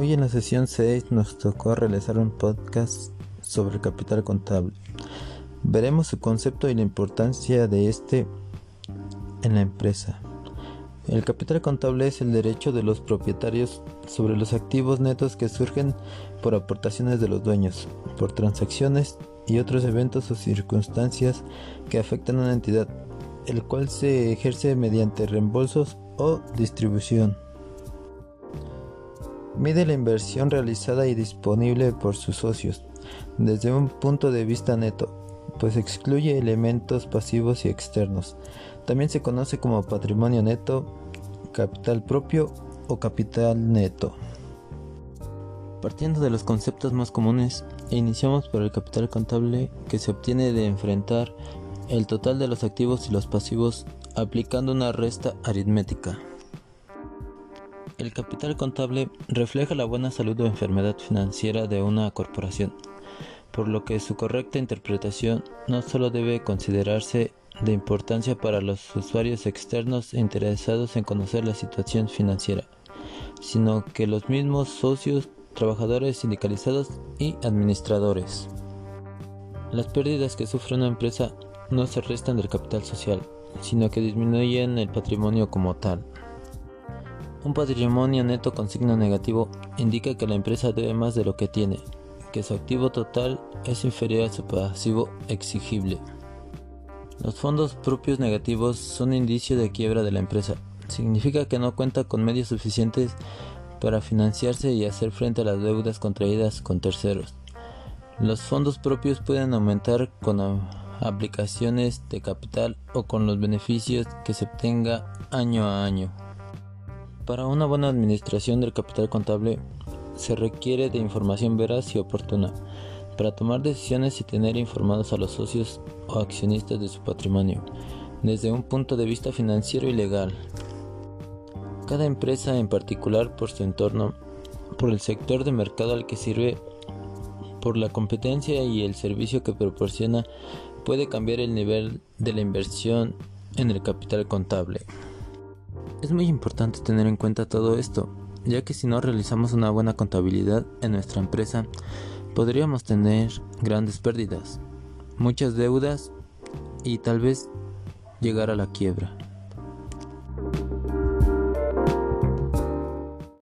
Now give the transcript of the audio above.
Hoy en la sesión 6 nos tocó realizar un podcast sobre el capital contable. Veremos su concepto y la importancia de este en la empresa. El capital contable es el derecho de los propietarios sobre los activos netos que surgen por aportaciones de los dueños, por transacciones y otros eventos o circunstancias que afectan a una entidad, el cual se ejerce mediante reembolsos o distribución. Mide la inversión realizada y disponible por sus socios desde un punto de vista neto, pues excluye elementos pasivos y externos. También se conoce como patrimonio neto, capital propio o capital neto. Partiendo de los conceptos más comunes, iniciamos por el capital contable que se obtiene de enfrentar el total de los activos y los pasivos aplicando una resta aritmética. El capital contable refleja la buena salud o enfermedad financiera de una corporación, por lo que su correcta interpretación no solo debe considerarse de importancia para los usuarios externos interesados en conocer la situación financiera, sino que los mismos socios, trabajadores sindicalizados y administradores. Las pérdidas que sufre una empresa no se restan del capital social, sino que disminuyen el patrimonio como tal. Un patrimonio neto con signo negativo indica que la empresa debe más de lo que tiene, que su activo total es inferior a su pasivo exigible. Los fondos propios negativos son indicio de quiebra de la empresa. Significa que no cuenta con medios suficientes para financiarse y hacer frente a las deudas contraídas con terceros. Los fondos propios pueden aumentar con aplicaciones de capital o con los beneficios que se obtenga año a año. Para una buena administración del capital contable se requiere de información veraz y oportuna para tomar decisiones y tener informados a los socios o accionistas de su patrimonio desde un punto de vista financiero y legal. Cada empresa en particular por su entorno, por el sector de mercado al que sirve, por la competencia y el servicio que proporciona, puede cambiar el nivel de la inversión en el capital contable. Es muy importante tener en cuenta todo esto, ya que si no realizamos una buena contabilidad en nuestra empresa, podríamos tener grandes pérdidas, muchas deudas y tal vez llegar a la quiebra.